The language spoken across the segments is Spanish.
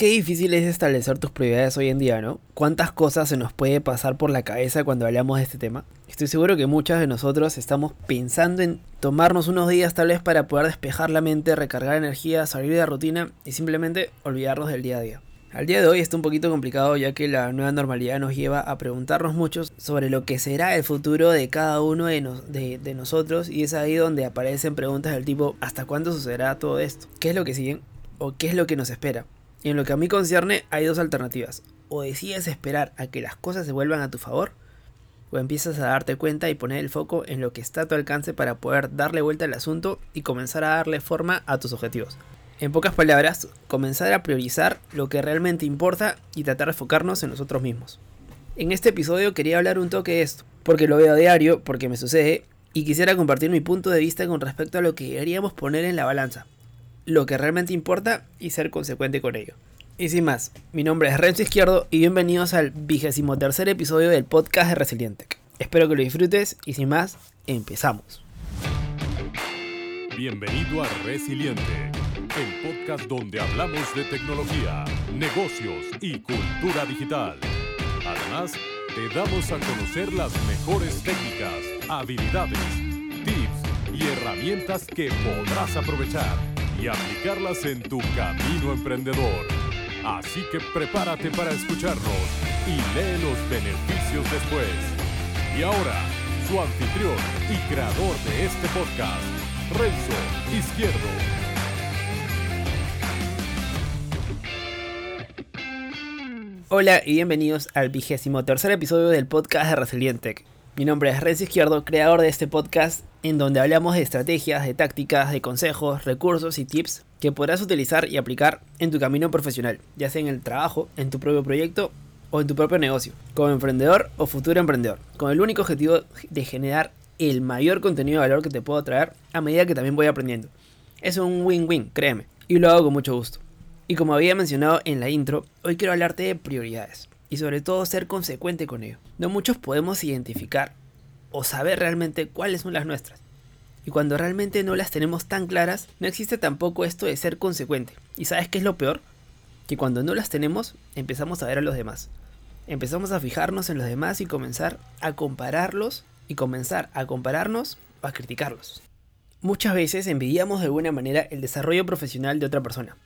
Qué difícil es establecer tus prioridades hoy en día, ¿no? ¿Cuántas cosas se nos puede pasar por la cabeza cuando hablamos de este tema? Estoy seguro que muchos de nosotros estamos pensando en tomarnos unos días tal vez para poder despejar la mente, recargar energía, salir de la rutina y simplemente olvidarnos del día a día. Al día de hoy está un poquito complicado ya que la nueva normalidad nos lleva a preguntarnos mucho sobre lo que será el futuro de cada uno de, de, nosotros y es ahí donde aparecen preguntas del tipo ¿hasta cuándo sucederá todo esto? ¿Qué es lo que sigue? ¿O qué es lo que nos espera? En lo que a mí concierne hay dos alternativas. O decides esperar a que las cosas se vuelvan a tu favor, o empiezas a darte cuenta y poner el foco en lo que está a tu alcance para poder darle vuelta al asunto y comenzar a darle forma a tus objetivos. En pocas palabras, comenzar a priorizar lo que realmente importa y tratar de enfocarnos en nosotros mismos. En este episodio quería hablar un toque de esto, porque lo veo a diario, porque me sucede, y quisiera compartir mi punto de vista con respecto a lo que deberíamos poner en la balanza, lo que realmente importa y ser consecuente con ello. Y sin más, mi nombre es Renzo Izquierdo y bienvenidos al vigésimo tercer episodio del podcast de Resiliente. Espero que lo disfrutes y sin más, empezamos. Bienvenido a Resiliente, el podcast donde hablamos de tecnología, negocios y cultura digital. Además, te damos a conocer las mejores técnicas, habilidades, tips y herramientas que podrás aprovechar y aplicarlas en tu camino emprendedor. Así que prepárate para escucharnos y lee los beneficios después. Y ahora, su anfitrión y creador de este podcast, Renzo Izquierdo. Hola y bienvenidos al vigésimo tercer episodio del podcast de Resilientec. Mi nombre es Renzo Izquierdo, creador de este podcast en donde hablamos de estrategias, de tácticas, de consejos, recursos y tips que podrás utilizar y aplicar en tu camino profesional, ya sea en el trabajo, en tu propio proyecto o en tu propio negocio, como emprendedor o futuro emprendedor, con el único objetivo de generar el mayor contenido de valor que te puedo traer a medida que también voy aprendiendo. Es un win-win, créeme, y lo hago con mucho gusto. Y como había mencionado en la intro, hoy quiero hablarte de prioridades y sobre todo ser consecuente con ello. No muchos podemos identificar o saber realmente cuáles son las nuestras. Y cuando realmente no las tenemos tan claras, no existe tampoco esto de ser consecuente. ¿Y sabes qué es lo peor? Que cuando no las tenemos, empezamos a ver a los demás. Empezamos a fijarnos en los demás y comenzar a compararlos y comenzar a compararnos o a criticarlos. Muchas veces envidiamos de alguna manera el desarrollo profesional de otra persona.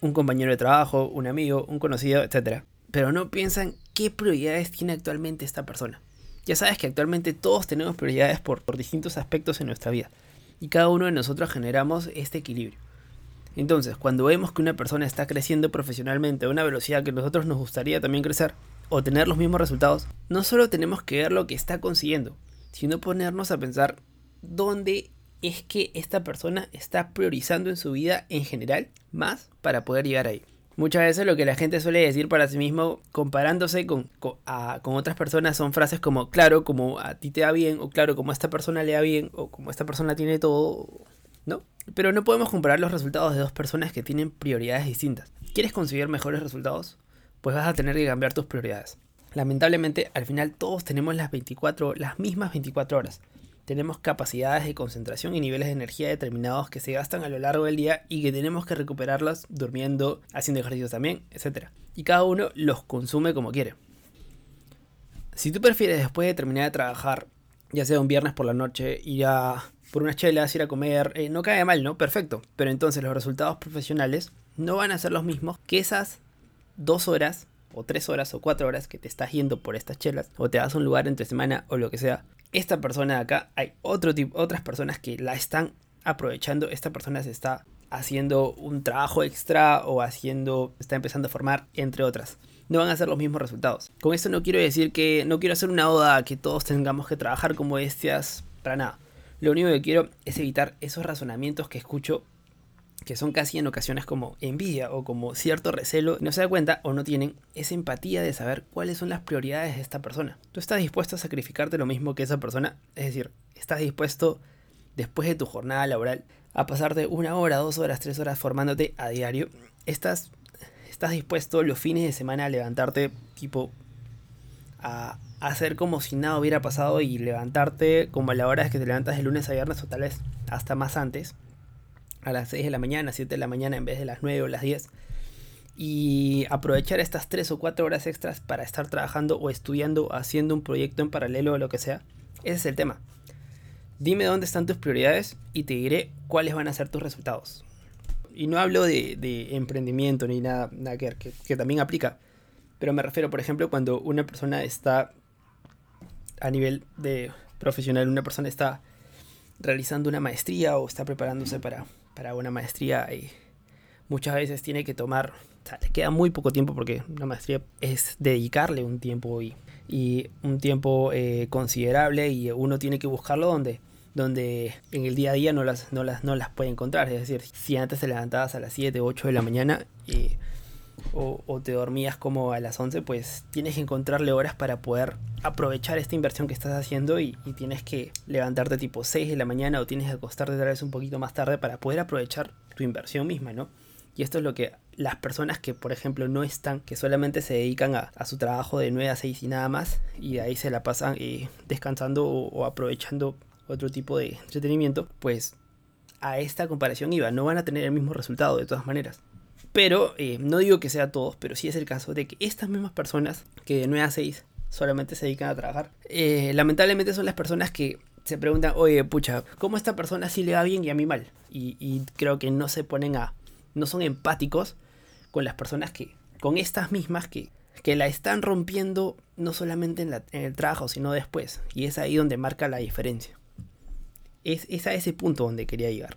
Un compañero de trabajo, un amigo, un conocido, etc. Pero no piensan qué prioridades tiene actualmente esta persona. Ya sabes que actualmente todos tenemos prioridades por, distintos aspectos en nuestra vida y cada uno de nosotros generamos este equilibrio. Entonces, cuando vemos que una persona está creciendo profesionalmente a una velocidad que nosotros nos gustaría también crecer o tener los mismos resultados, no solo tenemos que ver lo que está consiguiendo, sino ponernos a pensar dónde es que esta persona está priorizando en su vida en general más para poder llegar ahí. Muchas veces lo que la gente suele decir para sí mismo comparándose con, con, otras personas son frases como, claro, como a ti te da bien, o claro, como a esta persona le da bien, o como esta persona tiene todo, ¿no? Pero no podemos comparar los resultados de dos personas que tienen prioridades distintas. ¿Quieres conseguir mejores resultados? Pues vas a tener que cambiar tus prioridades. Lamentablemente, al final todos tenemos las 24, las mismas 24 horas tenemos capacidades de concentración y niveles de energía determinados que se gastan a lo largo del día y que tenemos que recuperarlos durmiendo, haciendo ejercicios también, etc. Y cada uno los consume como quiere. Si tú prefieres después de terminar de trabajar, ya sea un viernes por la noche, ir a por unas chelas, ir a comer, eh, no cae mal, ¿no? Perfecto. Pero entonces los resultados profesionales no van a ser los mismos que esas dos horas o tres horas o cuatro horas que te estás yendo por estas chelas o te vas a un lugar entre semana o lo que sea esta persona de acá, hay otro tipo, otras personas que la están aprovechando. Esta persona se está haciendo un trabajo extra o haciendo, está empezando a formar, entre otras. No van a ser los mismos resultados. Con esto no quiero decir que, no quiero hacer una oda a que todos tengamos que trabajar como bestias, para nada. Lo único que quiero es evitar esos razonamientos que escucho que son casi en ocasiones como envidia o como cierto recelo, no se da cuenta o no tienen esa empatía de saber cuáles son las prioridades de esta persona. Tú estás dispuesto a sacrificarte lo mismo que esa persona, es decir, estás dispuesto después de tu jornada laboral a pasarte una hora, dos horas, tres horas formándote a diario. Estás, estás dispuesto los fines de semana a levantarte tipo a hacer como si nada hubiera pasado y levantarte como a la hora que te levantas de lunes a viernes o tal vez hasta más antes a las 6 de la mañana, 7 de la mañana en vez de las 9 o las 10 y aprovechar estas 3 o 4 horas extras para estar trabajando o estudiando, haciendo un proyecto en paralelo o lo que sea. Ese es el tema. Dime dónde están tus prioridades y te diré cuáles van a ser tus resultados. Y no hablo de, emprendimiento ni nada, nada que, que, que también aplica. Pero me refiero, por ejemplo, cuando una persona está a nivel de profesional, una persona está realizando una maestría o está preparándose para, para una maestría y muchas veces tiene que tomar, o sea, le queda muy poco tiempo porque una maestría es dedicarle un tiempo y, y un tiempo eh, considerable y uno tiene que buscarlo donde donde en el día a día no las, no las, no las puede encontrar. Es decir, si antes te levantabas a las 7, 8 de la mañana y o, te dormías como a las 11, pues tienes que encontrarle horas para poder aprovechar esta inversión que estás haciendo y, tienes que levantarte tipo 6 de la mañana o tienes que acostarte tal vez un poquito más tarde para poder aprovechar tu inversión misma, ¿no? Y esto es lo que las personas que, por ejemplo, no están, que solamente se dedican a, su trabajo de 9 a 6 y nada más, y de ahí se la pasan eh, descansando o aprovechando otro tipo de entretenimiento, pues a esta comparación iba, no van a tener el mismo resultado de todas maneras. Pero eh, no digo que sea todos, pero sí es el caso de que estas mismas personas que de 9 a 6 solamente se dedican a trabajar, eh, lamentablemente son las personas que se preguntan, oye, pucha, ¿cómo esta persona sí le va bien y a mí mal? Y, creo que no se ponen a, no son empáticos con las personas que, con estas mismas que, que la están rompiendo no solamente en, en el trabajo, sino después. Y es ahí donde marca la diferencia. Es, es a ese punto donde quería llegar.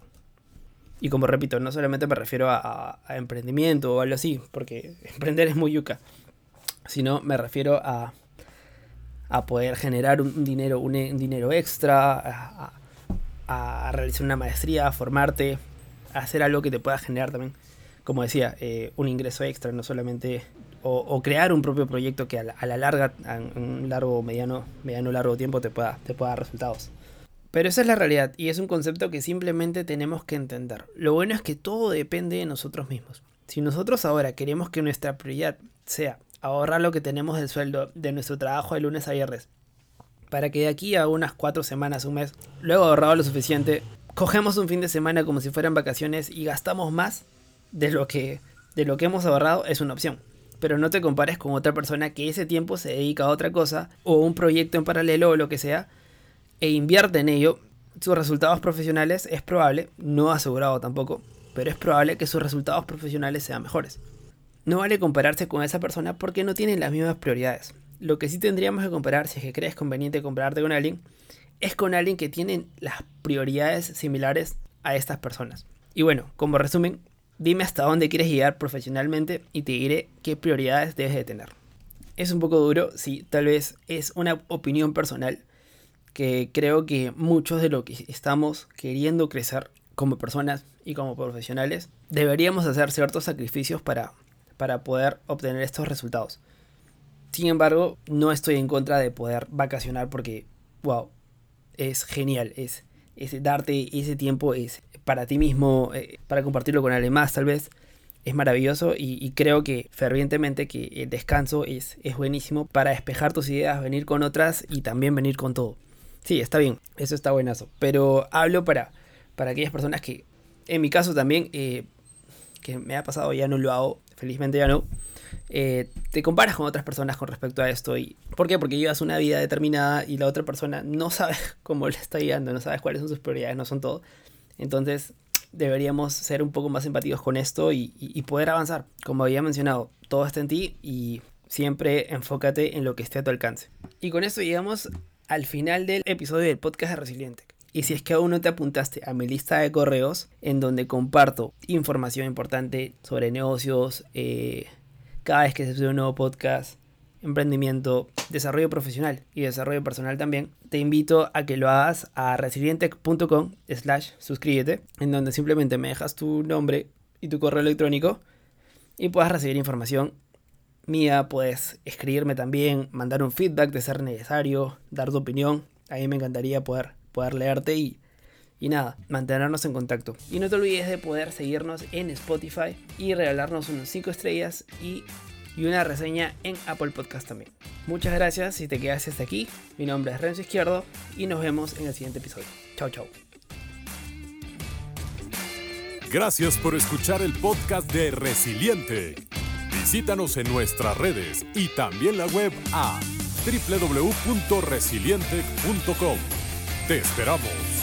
Y como repito, no solamente me refiero a, emprendimiento o algo así, porque emprender es muy yuca, sino me refiero a, a poder generar un dinero, un, dinero extra, a, realizar una maestría, a formarte, a hacer algo que te pueda generar también, como decía, eh, un ingreso extra, no solamente, o, crear un propio proyecto que a la, a la larga, en un largo, mediano, mediano, largo tiempo te pueda, te pueda dar resultados. Pero esa es la realidad y es un concepto que simplemente tenemos que entender. Lo bueno es que todo depende de nosotros mismos. Si nosotros ahora queremos que nuestra prioridad sea ahorrar lo que tenemos del sueldo de nuestro trabajo de lunes a viernes, para que de aquí a unas cuatro semanas, un mes, luego ahorrado lo suficiente, cogemos un fin de semana como si fueran vacaciones y gastamos más de lo que, de lo que hemos ahorrado, es una opción. Pero no te compares con otra persona que ese tiempo se dedica a otra cosa o un proyecto en paralelo o lo que sea e invierte en ello, sus resultados profesionales es probable, no asegurado tampoco, pero es probable que sus resultados profesionales sean mejores. No vale compararse con esa persona porque no tienen las mismas prioridades. Lo que sí tendríamos que comparar, si es que crees conveniente compararte con alguien, es con alguien que tiene las prioridades similares a estas personas. Y bueno, como resumen, dime hasta dónde quieres llegar profesionalmente y te diré qué prioridades debes de tener. Es un poco duro, sí, tal vez es una opinión personal, que creo que muchos de lo que estamos queriendo crecer como personas y como profesionales, deberíamos hacer ciertos sacrificios para, para poder obtener estos resultados. Sin embargo, no estoy en contra de poder vacacionar porque, wow, es genial, es, es darte ese tiempo es para ti mismo, eh, para compartirlo con alguien más tal vez, es maravilloso y, y, creo que fervientemente que el descanso es, es buenísimo para despejar tus ideas, venir con otras y también venir con todo. Sí, está bien, eso está buenazo. Pero hablo para, para aquellas personas que, en mi caso también, eh, que me ha pasado, ya no lo hago, felizmente ya no. Eh, te comparas con otras personas con respecto a esto. Y, ¿Por qué? Porque llevas una vida determinada y la otra persona no sabe cómo le está guiando, no sabes cuáles son sus prioridades, no son todo. Entonces deberíamos ser un poco más empáticos con esto y, y poder avanzar. Como había mencionado, todo está en ti y siempre enfócate en lo que esté a tu alcance. Y con esto llegamos al final del episodio del podcast de Resiliente. Y si es que aún no te apuntaste a mi lista de correos, en donde comparto información importante sobre negocios, eh, cada vez que se sube un nuevo podcast, emprendimiento, desarrollo profesional y desarrollo personal también, te invito a que lo hagas a resilientec.com slash suscríbete, en donde simplemente me dejas tu nombre y tu correo electrónico y puedas recibir información mía, puedes escribirme también, mandar un feedback de ser necesario, dar tu opinión. A mí me encantaría poder, poder leerte y, y nada, mantenernos en contacto. Y no te olvides de poder seguirnos en Spotify y regalarnos unos 5 estrellas y, y, una reseña en Apple Podcast también. Muchas gracias si te quedaste hasta aquí. Mi nombre es Renzo Izquierdo y nos vemos en el siguiente episodio. Chao, chao. Gracias por escuchar el podcast de Resiliente Visítanos en nuestras redes y también la web a www.resilientec.com. Te esperamos.